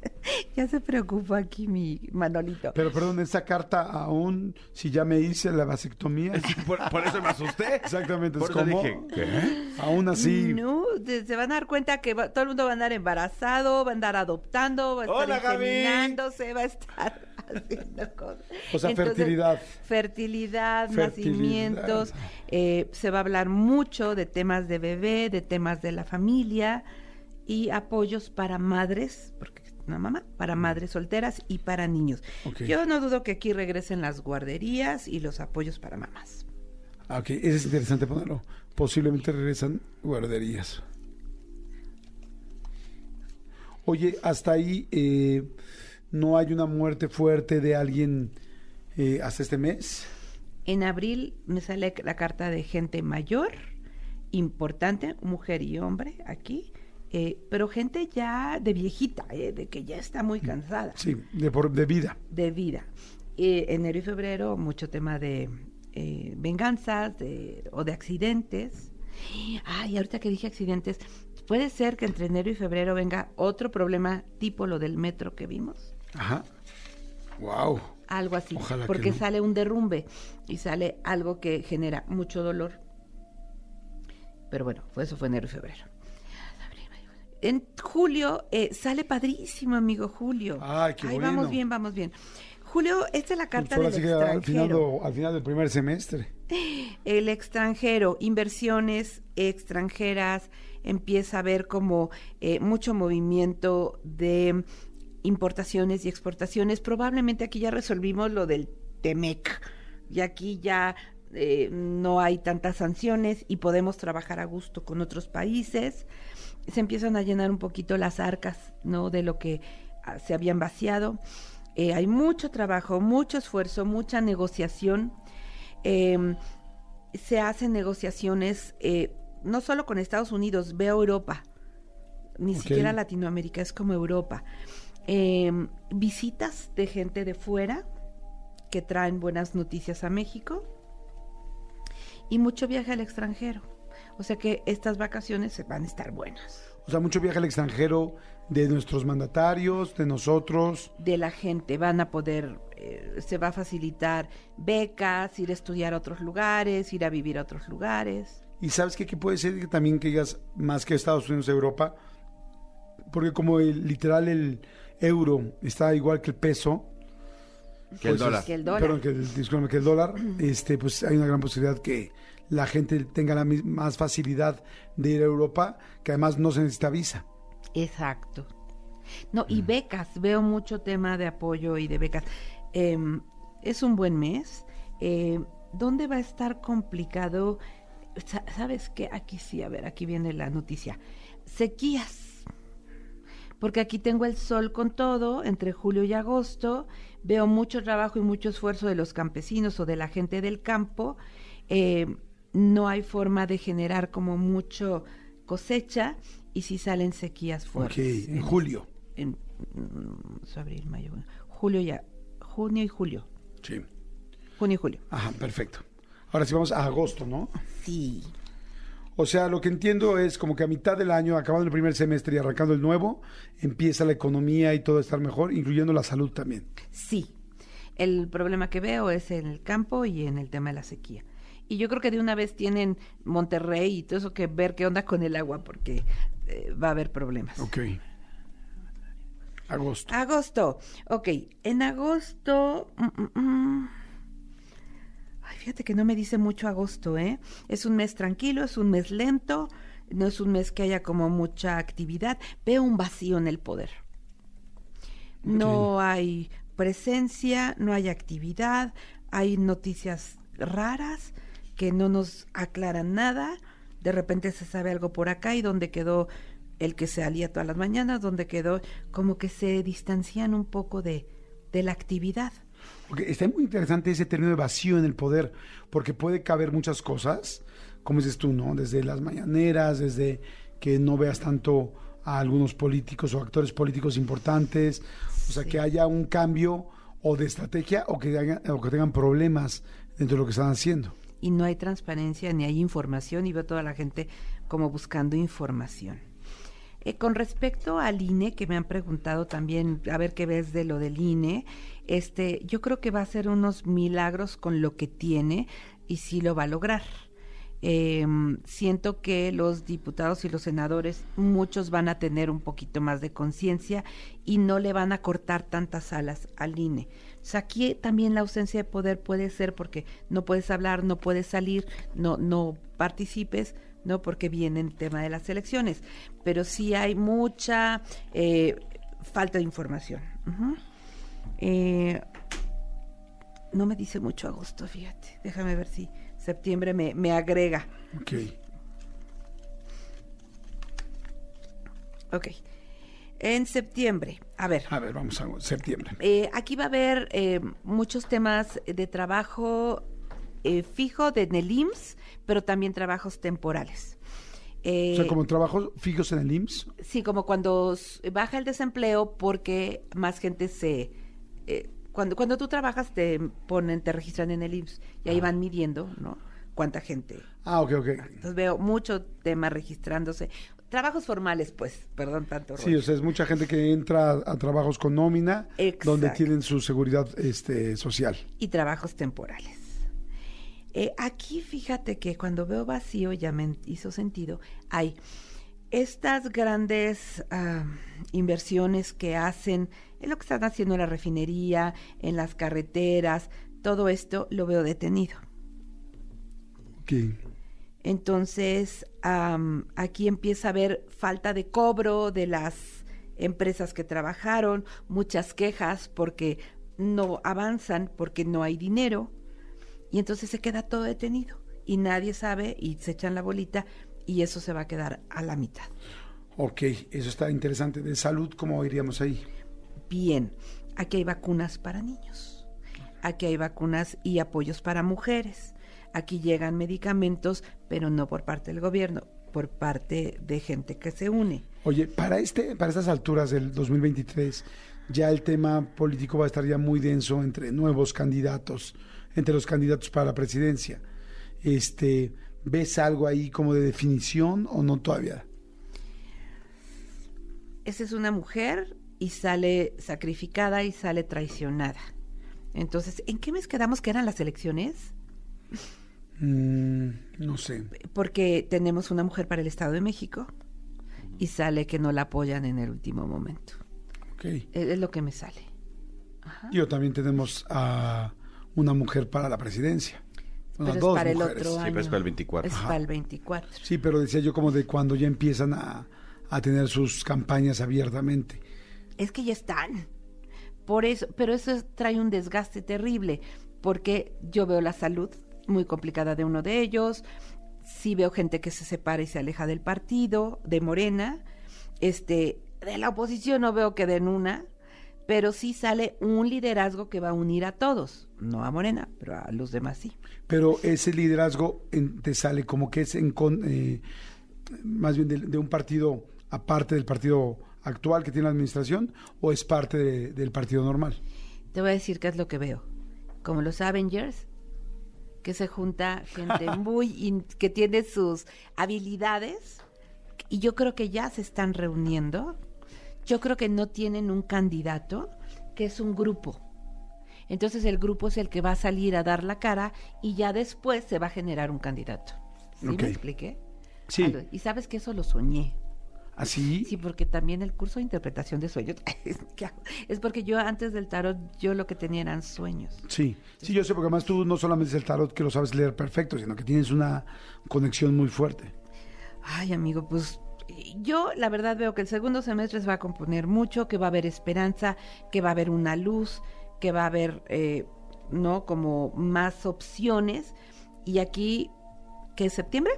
(laughs) ya se preocupó aquí mi Manolito. Pero perdón, esa carta aún, si ya me hice la vasectomía, Por, por eso me asusté. exactamente, Por es eso como, dije, ¿qué? aún así, No, se van a dar cuenta que va- todo el mundo va a andar embarazado, va a andar adoptando, va a estar Hola, Gaby. inseminándose, va a estar (laughs) haciendo cosas. O sea, fertilidad. Fertilidad, Fertilidad. nacimientos. eh, se va a hablar mucho de temas de bebé, de temas de la familia y apoyos para madres, porque es una mamá, para madres solteras y para niños. Yo no dudo que aquí regresen las guarderías y los apoyos para mamás. Ah, ok, eso es interesante ponerlo. Posiblemente regresan guarderías. Oye, hasta ahí eh, no hay una muerte fuerte de alguien eh, hasta este mes. En abril me sale la carta de gente mayor, importante, mujer y hombre aquí, eh, pero gente ya de viejita, eh, de que ya está muy cansada Sí, de, por, de vida. de vida. Eh, enero y febrero, mucho tema de eh, venganzas de, o de accidentes. Ay, ahorita que dije accidentes, puede ser que entre enero y febrero venga otro problema tipo lo del metro que vimos. Ajá. Wow. Algo así, Ojalá que porque no. sale un derrumbe y sale algo que genera mucho dolor. Pero bueno, eso fue enero y febrero. En julio eh, sale padrísimo, amigo Julio. Ay, qué bueno. vamos bien, vamos bien. Julio, esta es la carta Ahora del que al final, extranjero. al final del primer semestre. (laughs) El extranjero, inversiones extranjeras, empieza a haber como eh, mucho movimiento de importaciones y exportaciones. Probablemente aquí ya resolvimos lo del TEMEC y aquí ya eh, no hay tantas sanciones y podemos trabajar a gusto con otros países. Se empiezan a llenar un poquito las arcas, ¿no? De lo que ah, se habían vaciado. Eh, hay mucho trabajo, mucho esfuerzo, mucha negociación. Em, se hacen negociaciones eh, no solo con Estados Unidos, veo Europa, ni siquiera Latinoamérica, es como Europa. Em, visitas de gente de fuera que traen buenas noticias a México y mucho viaje al extranjero. O sea que estas vacaciones se van a estar buenas. O sea, mucho viaje al extranjero de nuestros mandatarios, de nosotros. de la gente. Van a poder, eh, se va a facilitar becas, ir a estudiar a otros lugares, ir a vivir a otros lugares. Y sabes qué? que puede ser que también que digas más que Estados Unidos, Europa, porque como el, literal el euro está igual que el peso, Que el pues, dólar. Que el dólar. perdón, que el, que el dólar, (clears throat) este, pues hay una gran posibilidad que la gente tenga la más facilidad de ir a Europa, que además no se necesita visa. Exacto. No, y becas, veo mucho tema de apoyo y de becas. Em, es un buen mes. Eh, ¿Dónde va a estar complicado? Sa- ¿Sabes qué? Aquí sí, a ver, aquí viene la noticia. Sequías. Porque aquí tengo el sol con todo, entre julio y agosto. Veo mucho trabajo y mucho esfuerzo de los campesinos o de la gente del campo. Eh, no hay forma de generar como mucho cosecha y si salen sequías fuertes. en julio. En, mm, abril, mayo, julio ya, junio y julio, Sí. junio y julio. Ajá, perfecto. Ahora sí vamos a agosto, ¿no? Sí. O sea, lo que entiendo es como que a mitad del año, acabando el primer semestre y arrancando el nuevo, empieza la economía y todo a estar mejor, incluyendo la salud también. Sí. El problema que veo es en el campo y en el tema de la sequía. Y yo creo que de una vez tienen Monterrey y todo eso que ver qué onda con el agua, porque eh, va a haber problemas. Ok. Agosto. Agosto. Ok, en agosto... mm, mm, mm. Ay, fíjate que no me dice mucho agosto, ¿eh? Es un mes tranquilo, es un mes lento, no es un mes que haya como mucha actividad. Veo un vacío en el poder. No hay presencia, no hay actividad, hay noticias raras que no nos aclaran nada. De repente se sabe algo por acá y donde quedó el que se alía todas las mañanas, donde quedó como que se distancian un poco de, de la actividad. Ok, Está muy interesante ese término de vacío en el poder, porque puede caber muchas cosas, como dices tú, ¿no? Desde las mañaneras, desde que no veas tanto a algunos políticos o actores políticos importantes, o sea, Sí. que haya un cambio o de estrategia o que, haya- o que tengan problemas dentro de lo que están haciendo. Y no hay transparencia ni hay información y veo toda la gente como buscando información. Eh, con respecto al INE, que me han preguntado también, a ver qué ves de lo del INE, este, yo creo que va a hacer unos milagros con lo que tiene y sí lo va a lograr. Eh, siento que los diputados y los senadores, muchos van a tener un poquito más de conciencia y no le van a cortar tantas alas al INE. O sea, aquí también la ausencia de poder puede ser porque no puedes hablar, no puedes salir, no, no participes, no porque viene el tema de las elecciones. Pero sí hay mucha eh, falta de información. Eh, no me dice mucho agosto, fíjate. Déjame ver si septiembre me, me agrega. Ok. Ok. En septiembre, a ver. A ver, vamos a septiembre. Eh, aquí va a haber eh, muchos temas de trabajo eh, fijo de en el IMSS, pero también trabajos temporales. Eh, o sea, como trabajos fijos en el IMSS. Sí, como cuando baja el desempleo porque más gente se... eh, cuando, cuando tú trabajas te ponen, te registran en el IMSS y ahí van midiendo, ¿no? Cuánta gente. Ah, ok, ok. Entonces veo mucho tema registrándose. Trabajos formales, pues, perdón tanto. Sí, o sea, es mucha gente que entra a, a trabajos con nómina, Exacto. donde tienen su seguridad este, social. y trabajos temporales. Eh, aquí fíjate que cuando veo vacío, ya me hizo sentido, hay estas grandes ah, inversiones que hacen en lo que están haciendo en la refinería, en las carreteras, todo esto lo veo detenido. Ok. Entonces, am, aquí empieza a haber falta de cobro de las empresas que trabajaron, muchas quejas porque no avanzan, porque no hay dinero, y entonces se queda todo detenido y nadie sabe y se echan la bolita y eso se va a quedar a la mitad. Ok, eso está interesante. De salud, ¿cómo iríamos ahí? Bien, aquí hay vacunas para niños, aquí hay vacunas y apoyos para mujeres, aquí llegan medicamentos, pero no por parte del gobierno, por parte de gente que se une. Oye, para este, para estas alturas del 2023, ya el tema político va a estar ya muy denso entre nuevos candidatos, entre los candidatos para la presidencia. Este, ¿ves algo ahí como de definición o no todavía? esa es una mujer y sale sacrificada y sale traicionada. Entonces, ¿en qué mes quedamos que eran las elecciones? Mm, no sé. Porque tenemos una mujer para el Estado de México y sale que no la apoyan en el último momento. Ok. Es, es lo que me sale. Yo también tenemos a una mujer para la presidencia. Pero es dos para el otro Sí, año. pero es para el 24. Es Ajá. para el 24. Sí, pero decía yo como de cuando ya empiezan a, a tener sus campañas abiertamente. Es que ya están. Por eso, pero eso es- trae un desgaste terrible, porque yo veo la salud muy complicada de uno de ellos, sí veo gente que se separa y se aleja del partido, de Morena, este, de la oposición no veo que den una, pero sí sale un liderazgo que va a unir a todos, no a Morena, pero a los demás sí. Pero ese liderazgo en- te sale como que es en con, eh, más bien de, de un partido aparte del partido actual que tiene la administración o es parte de- del partido normal. Te voy a decir qué es lo que veo. Como los Avengers, que se junta gente (laughs) muy in- que tiene sus habilidades y yo creo que ya se están reuniendo. Yo creo que no tienen un candidato, que es un grupo. Entonces el grupo es el que va a salir a dar la cara y ya después se va a generar un candidato. ¿Sí me expliqué? Sí. Y sabes que eso lo soñé. Así. Sí, porque también el curso de interpretación de sueños (laughs) es porque yo antes del tarot yo lo que tenía eran sueños. Sí, sí, yo sé, porque además tú no solamente es el tarot que lo sabes leer perfecto, sino que tienes una conexión muy fuerte. Ay, amigo, pues yo la verdad veo que el segundo semestre se va a componer mucho, que va a haber esperanza, que va a haber una luz, que va a haber, eh, ¿no? Como más opciones. Y aquí, ¿qué es septiembre?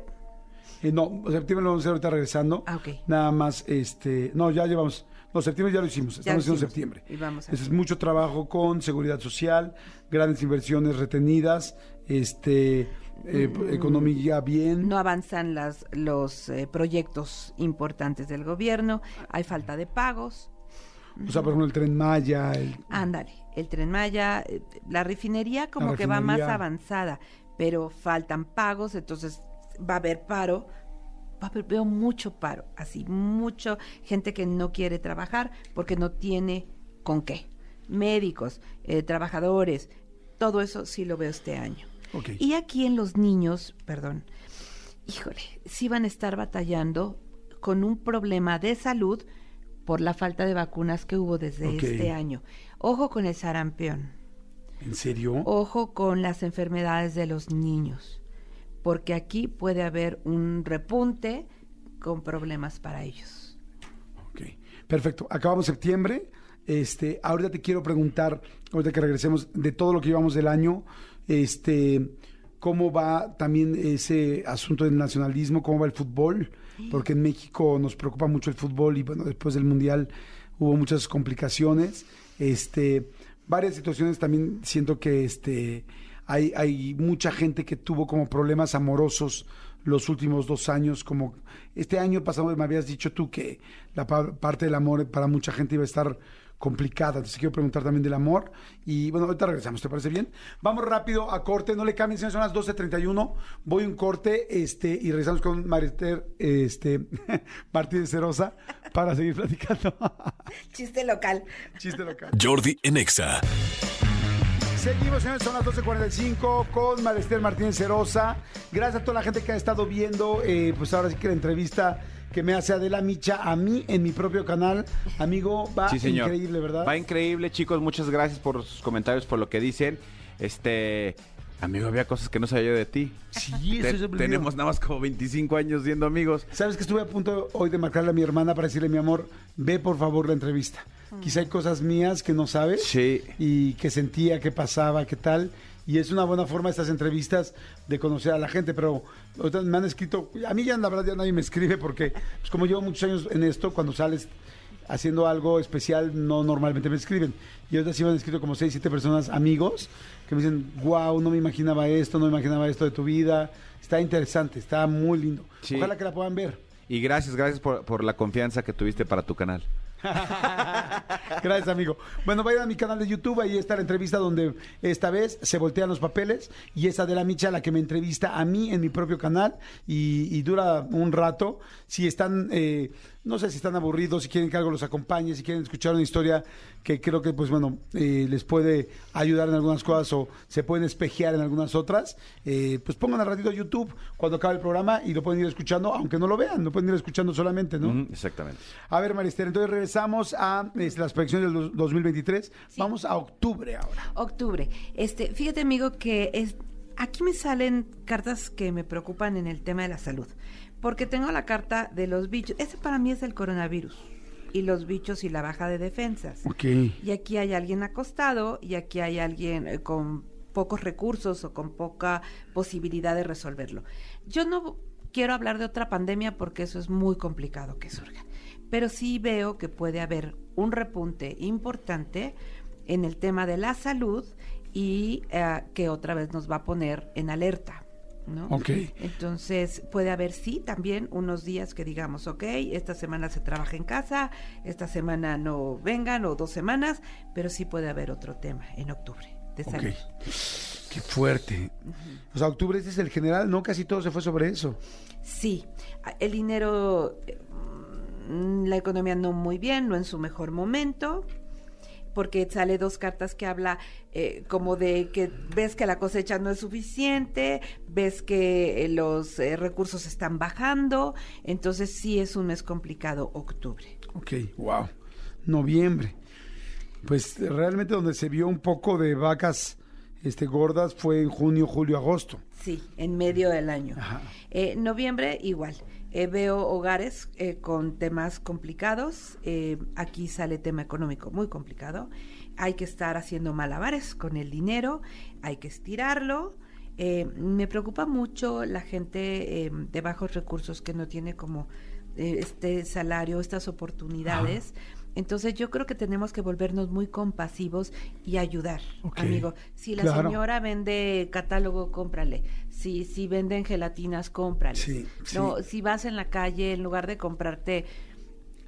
Eh, no, septiembre lo vamos a hacer ahorita regresando. Ah, ok. Nada más, este, no, ya llevamos, no, septiembre ya lo hicimos, estamos haciendo septiembre. Y vamos a- es mucho trabajo con seguridad social, grandes inversiones retenidas, este, eh, economía bien. Mm. No avanzan las, los eh, proyectos importantes del gobierno, hay falta de pagos. O sea, por ejemplo, el tren Maya, Ándale, el tren Maya, la refinería como que va más avanzada, pero faltan pagos, entonces va a haber paro. Va a haber, veo mucho paro, así, mucho gente que no quiere trabajar porque no tiene con qué. Médicos, eh, trabajadores, todo eso sí lo veo este año. Y aquí en los niños, perdón, híjole, sí van a estar batallando con un problema de salud por la falta de vacunas que hubo desde este año. Ojo con el sarampión, ¿En serio? ojo con las enfermedades de los niños, porque aquí puede haber un repunte con problemas para ellos. Ok, perfecto. Acabamos septiembre. Este, ahorita te quiero preguntar, ahorita que regresemos, de todo lo que llevamos del año, este, cómo va también ese asunto del nacionalismo, cómo va el fútbol, porque en México nos preocupa mucho el fútbol y bueno, después del Mundial hubo muchas complicaciones. Este, varias situaciones también siento que este hay, hay mucha gente que tuvo como problemas amorosos los últimos dos años, como este año pasado me habías dicho tú que la pa- parte del amor para mucha gente iba a estar complicada, entonces quiero preguntar también del amor y bueno, ahorita regresamos, ¿te parece bien? Vamos rápido a corte, no le cambien, señores, son las 12.31, voy un corte este, y regresamos con Mariter este, (laughs) Martínez Cerosa para seguir platicando. (laughs) Chiste local. Chiste local. Jordi en Exa. Seguimos, señores, son las 12.45 con Marester Martínez Cerosa. Gracias a toda la gente que ha estado viendo, eh, pues ahora sí que la entrevista que me hace Adela Micha a mí en mi propio canal. Amigo, va Sí, señor. increíble, ¿verdad? Va increíble, chicos. Muchas gracias por sus comentarios, por lo que dicen. Este, amigo, había cosas que no sabía yo de ti. Sí, Te- estoy sorprendido. tenemos nada más como 25 años siendo amigos. ¿Sabes que estuve a punto hoy de marcarle a mi hermana para decirle, mi amor, ve por favor la entrevista? Quizá hay cosas mías que no sabes. Sí. Y que sentía, qué pasaba, qué tal. Y es una buena forma estas entrevistas de conocer a la gente, pero me han escrito, a mí ya la verdad ya nadie me escribe porque pues como llevo muchos años en esto, cuando sales haciendo algo especial, no normalmente me escriben. Y ahorita sí me han escrito como seis, siete personas, amigos, que me dicen, wow, no me imaginaba esto, no me imaginaba esto de tu vida. Está interesante, está muy lindo. Sí. Ojalá que la puedan ver. Y gracias, gracias por, por la confianza que tuviste para tu canal. (laughs) Gracias, amigo. Bueno, vayan a mi canal de YouTube, ahí está la entrevista donde esta vez se voltean los papeles y es Adela Micha la que me entrevista a mí en mi propio canal y, y dura un rato. Si están eh, no sé si están aburridos, si quieren que algo los acompañe, si quieren escuchar una historia que creo que, pues bueno, eh, les puede ayudar en algunas cosas o se pueden espejear en algunas otras, eh, pues pongan al ratito YouTube cuando acabe el programa y lo pueden ir escuchando, aunque no lo vean, lo pueden ir escuchando solamente, ¿no? Exactamente. A ver, Marister, entonces regresamos a este, las proyecciones del dos- 2023. Vamos a octubre ahora. Octubre. Este, fíjate, amigo, que es, aquí me salen cartas que me preocupan en el tema de la salud. Porque tengo la carta de los bichos. Ese para mí es el coronavirus. Y los bichos y la baja de defensas. Y aquí hay alguien acostado y aquí hay alguien eh, con pocos recursos o con poca posibilidad de resolverlo. Yo no quiero hablar de otra pandemia porque eso es muy complicado que surja, pero sí veo que puede haber un repunte importante en el tema de la salud y eh, que otra vez nos va a poner en alerta. ¿No? Ok. Entonces puede haber sí también unos días que digamos, ok, esta semana se trabaja en casa, esta semana no vengan o dos semanas, pero sí puede haber otro tema en octubre de Ok. salud. Qué fuerte. O sea, octubre este es el general, no casi todo se fue sobre eso. Sí, el dinero, eh, mm, la economía no muy bien, no en su mejor momento, porque sale dos cartas que habla eh, como de que ves que la cosecha no es suficiente, ves que eh, los eh, recursos están bajando, entonces sí es un mes complicado octubre. Ok, wow. Noviembre. Pues realmente donde se vio un poco de vacas este, gordas fue en junio, julio, agosto. Sí, en medio del año. Eh, noviembre igual. Eh, veo hogares eh, con temas complicados. Aquí sale tema económico muy complicado. Hay que estar haciendo malabares con el dinero. Hay que estirarlo. Me preocupa mucho la gente eh, de bajos recursos que no tiene como este salario, estas oportunidades. Entonces yo creo que tenemos que volvernos muy compasivos y ayudar, amigo. Si la claro. señora vende catálogo, cómprale. Si, si venden gelatinas, cómprale. Sí, sí. No, si vas en la calle, en lugar de comprarte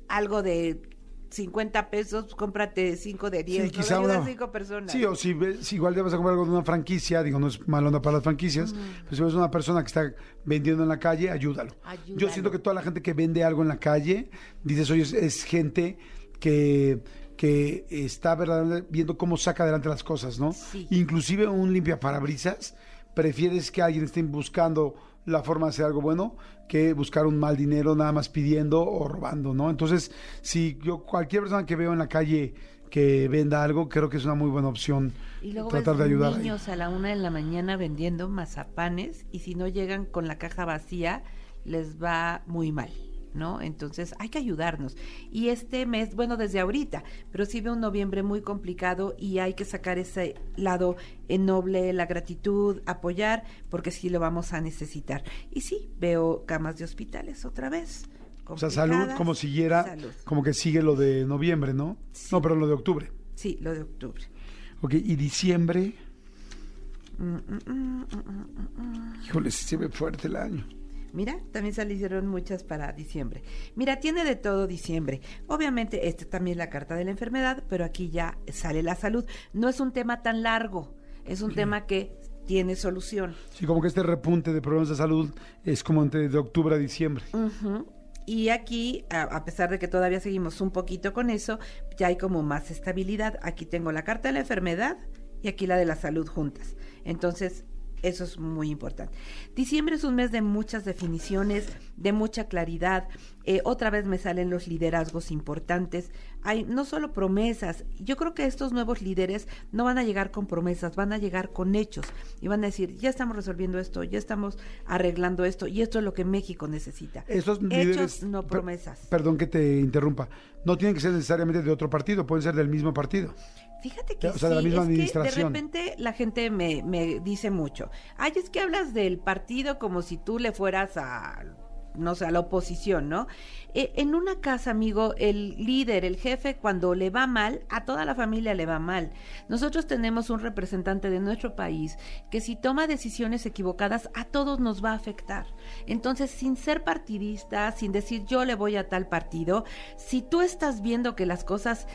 algo de 50 pesos, cómprate 5 de 10. Sí, ¿no? quizá una- a cinco personas. Sí, o si, ves, si igual te vas a comprar algo de una franquicia, digo, no es mala onda para las franquicias, pero si ves una persona que está vendiendo en la calle, ayúdalo. Yo siento que toda la gente que vende algo en la calle, dices, oye, es, es gente que, que está verdaderamente viendo cómo saca adelante las cosas, ¿no? Sí. Inclusive un limpia parabrisas, prefieres que alguien esté buscando la forma de hacer algo bueno que buscar un mal dinero nada más pidiendo o robando, ¿no? Entonces, si yo cualquier persona que veo en la calle que venda algo, creo que es una muy buena opción Y luego tratar ves de ayudar. ahí. niños a la una de la mañana vendiendo mazapanes y si no llegan con la caja vacía, les va muy mal. ¿No? Entonces hay que ayudarnos. Y este mes, bueno, desde ahorita, pero sí veo un noviembre muy complicado y hay que sacar ese lado noble, la gratitud, apoyar, porque sí lo vamos a necesitar. Y sí, veo camas de hospitales otra vez. O sea, salud como siguiera, Salud. como que sigue lo de noviembre, ¿no? Sí. No, pero lo de octubre. Sí, lo de octubre. Ok, y diciembre, Mm, mm, mm, mm, mm, mm, mm. híjole, sí se ve fuerte el año. Mira, también salieron muchas para diciembre. Mira, tiene de todo diciembre. Obviamente, esta también es la carta de la enfermedad, pero aquí ya sale la salud. No es un tema tan largo, es un tema que tiene solución. Sí, como que este repunte de problemas de salud es como entre de octubre a diciembre. Y aquí, a, a pesar de que todavía seguimos un poquito con eso, ya hay como más estabilidad. Aquí tengo la carta de la enfermedad y aquí la de la salud juntas. Entonces, eso es muy importante. Diciembre es un mes de muchas definiciones, de mucha claridad. Eh, otra vez me salen los liderazgos importantes. Hay no solo promesas. Yo creo que estos nuevos líderes no van a llegar con promesas, van a llegar con hechos. Y van a decir, ya estamos resolviendo esto, ya estamos arreglando esto, y esto es lo que México necesita. Estos Hechos, no per- promesas. perdón que te interrumpa, no tienen que ser necesariamente de otro partido, pueden ser del mismo partido. Fíjate que O sea, de la sí, misma es que de repente la gente me, me dice mucho, ay, es que hablas del partido como si tú le fueras a, no sé, a la oposición, ¿no? Eh, en una casa, amigo, el líder, el jefe, cuando le va mal, a toda la familia le va mal. Nosotros tenemos un representante de nuestro país que si toma decisiones equivocadas, a todos nos va a afectar. Entonces, sin ser partidista, sin decir yo le voy a tal partido, si tú estás viendo que las cosas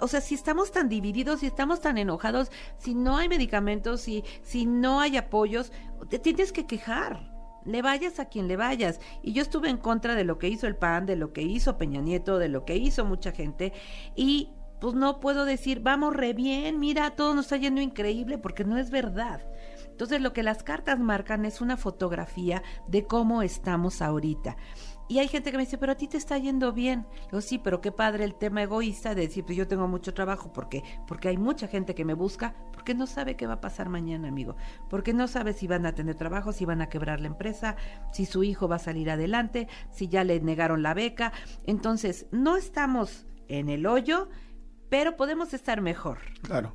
o sea, si estamos tan divididos, si estamos tan enojados, si no hay medicamentos, si, si no hay apoyos, te tienes que quejar. le vayas a quien le vayas. Y yo estuve en contra de lo que hizo el PAN, de lo que hizo Peña Nieto, de lo que hizo mucha gente. Y pues no puedo decir, vamos re bien, mira, todo nos está yendo increíble, porque no es verdad. Entonces lo que las cartas marcan es una fotografía de cómo estamos ahorita. Y hay gente que me dice, pero a ti te está yendo bien. Digo, sí, pero qué padre el tema egoísta de decir, pues yo tengo mucho trabajo, porque Porque hay mucha gente que me busca, porque no sabe qué va a pasar mañana, amigo. Porque no sabe si van a tener trabajo, si van a quebrar la empresa, si su hijo va a salir adelante, si ya le negaron la beca. Entonces, no estamos en el hoyo, pero podemos estar mejor. Claro.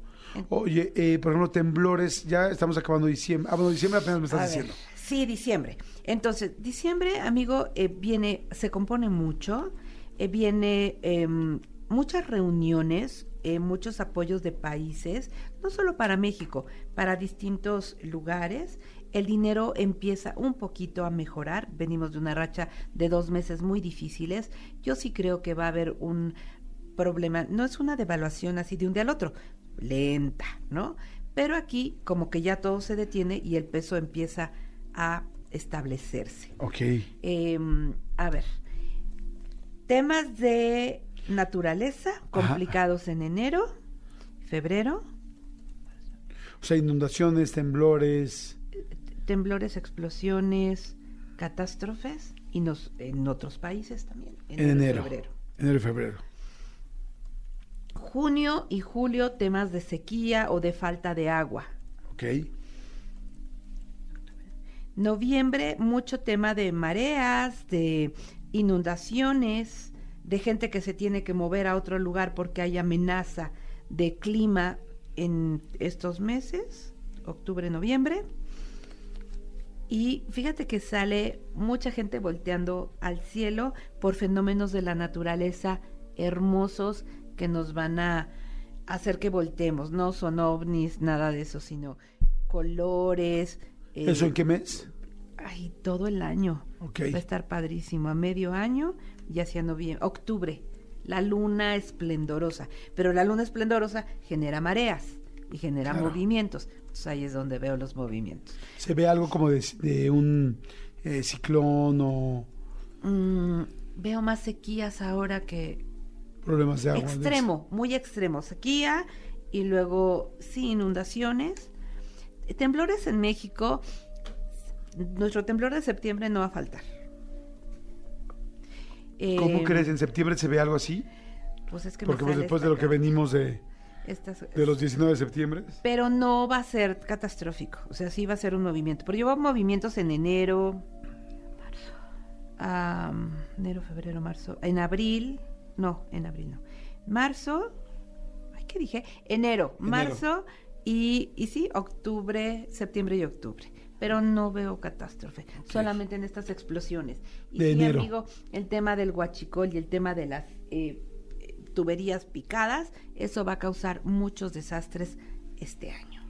Oye, eh, por ejemplo, temblores, ya estamos acabando diciembre. Ah, bueno, diciembre apenas me estás diciendo. Sí, diciembre. Entonces, diciembre, amigo, eh, viene, se compone mucho, eh, viene em, muchas reuniones, eh, muchos apoyos de países, no solo para México, para distintos lugares. El dinero empieza un poquito a mejorar. Venimos de una racha de dos meses muy difíciles. Yo sí creo que va a haber un problema. No es una devaluación así de un día al otro, lenta, ¿no? Pero aquí como que ya todo se detiene y el peso empieza a a establecerse. Ok. Em, a ver, temas de naturaleza complicados en enero, febrero. O sea, inundaciones, temblores. Temblores, explosiones, catástrofes y nos, en otros países también. En enero. Febrero. Enero y febrero. Junio y julio, temas de sequía o de falta de agua. Ok. Noviembre, mucho tema de mareas, de inundaciones, de gente que se tiene que mover a otro lugar porque hay amenaza de clima en estos meses, octubre, noviembre. Y fíjate que sale mucha gente volteando al cielo por fenómenos de la naturaleza hermosos que nos van a hacer que voltemos. No son ovnis, nada de eso, sino colores, ¿Eso en qué mes? Ay, todo el año. Va a estar padrísimo. A medio año y hacia noviembre. Octubre. La luna esplendorosa. Pero la luna esplendorosa genera mareas y genera movimientos. Entonces ahí es donde veo los movimientos. ¿Se ve algo como de, un eh, ciclón o...? Mm, veo más sequías ahora que... Problemas de agua. Extremo, muy extremo. Sequía y luego, sí, inundaciones temblores en México, nuestro temblor de septiembre no va a faltar. ¿Cómo eh, crees? ¿En septiembre se ve algo así? Pues es que Porque pues después de lo que venimos de, de los 19 de septiembre. Pero no va a ser catastrófico. O sea, sí va a ser un movimiento. Pero llevo movimientos en enero, marzo, enero, febrero, marzo. En abril, no, en abril no. Marzo, ay, ¿qué dije? Enero, marzo y, y sí, octubre, septiembre y octubre. Pero no veo catástrofe, solamente en estas explosiones. Y sí, amigo, el tema del guachicol y el tema de las eh, tuberías picadas, eso va a causar muchos desastres este año.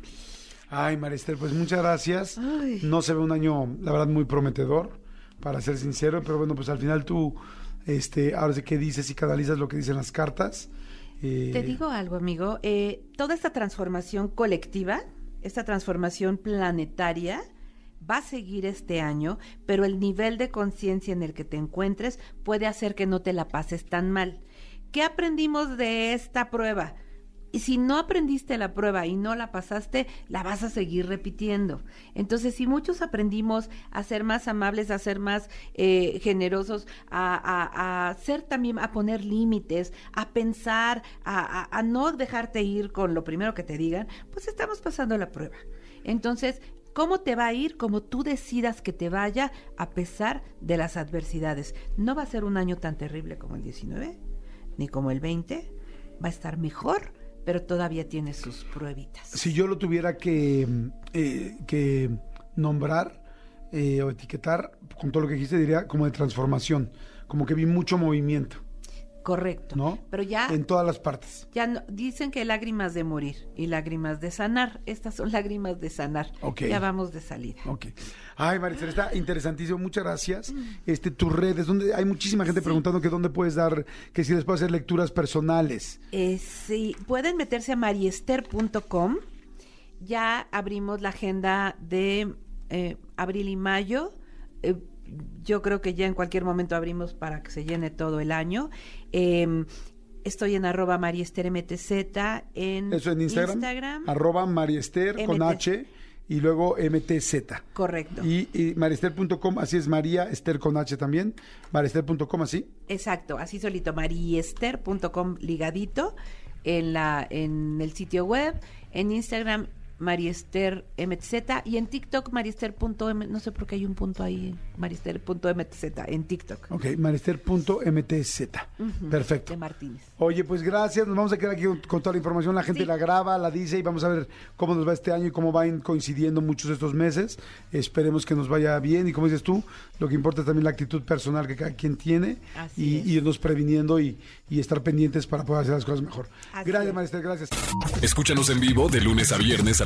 Ay, Maristel, pues muchas gracias. No se ve un año, la verdad, muy prometedor, para ser sincero, pero bueno, pues al final tú, este, ahora sí que dices y canalizas lo que dicen las cartas. Te eh, digo algo, amigo. Eh, toda esta transformación colectiva, esta transformación planetaria, va a seguir este año, pero el nivel de conciencia en el que te encuentres puede hacer que no te la pases tan mal. ¿Qué aprendimos de esta prueba? Y si no aprendiste la prueba y no la pasaste, la vas a seguir repitiendo. Entonces, si muchos aprendimos a ser más amables, a ser más eh, generosos, a, ser también, a poner límites, a pensar, a, a no dejarte ir con lo primero que te digan, pues estamos pasando la prueba. Entonces, ¿Cómo te va a ir? Como tú decidas que te vaya a pesar de las adversidades. No va a ser un año tan terrible como el 19, ni como el 20. Va a estar mejor, pero todavía tiene sus pruebitas. Si yo lo tuviera que, eh, que nombrar eh, o etiquetar, con todo lo que dijiste, diría como de transformación, como que vi mucho movimiento. Correcto. ¿No? Pero ya. En todas las partes. Ya dicen que lágrimas de morir y lágrimas de sanar. Estas son lágrimas de sanar. Ya vamos de salida. Ok. Ay, Maricel, está interesantísimo. Muchas gracias. Este, tus redes, donde hay muchísima gente preguntando que dónde puedes dar, que si les hacer lecturas personales. Eh, sí, pueden meterse a mariester.com. Ya abrimos la agenda de eh, abril y mayo eh, yo creo que ya en cualquier momento abrimos para que se llene todo el año. Eh, estoy en arroba mariester mtz en Eso en Instagram. Instagram. Arroba Mariester con. H y luego MTZ. Correcto. Y, y mariester.com, así es María Esther con H también. Mariester.com, así. Exacto, así solito, mariester.com ligadito en la en el sitio web, en Instagram Mariester MTZ y en TikTok Mariester.m, no sé por qué hay un punto ahí, Mariester.mtz en TikTok. Ok, mariester.mtz. Perfecto. De Martínez. Oye, pues gracias. Nos vamos a quedar aquí con, toda la información. La gente Sí. la graba, la dice y vamos a ver cómo nos va este año y cómo van coincidiendo muchos de estos meses. Esperemos que nos vaya bien y como dices tú, lo que importa es también la actitud personal que cada quien tiene Así y, irnos previniendo y, y estar pendientes para poder hacer las cosas mejor. Así gracias, es. Marister, gracias. Escúchanos en vivo de lunes a viernes a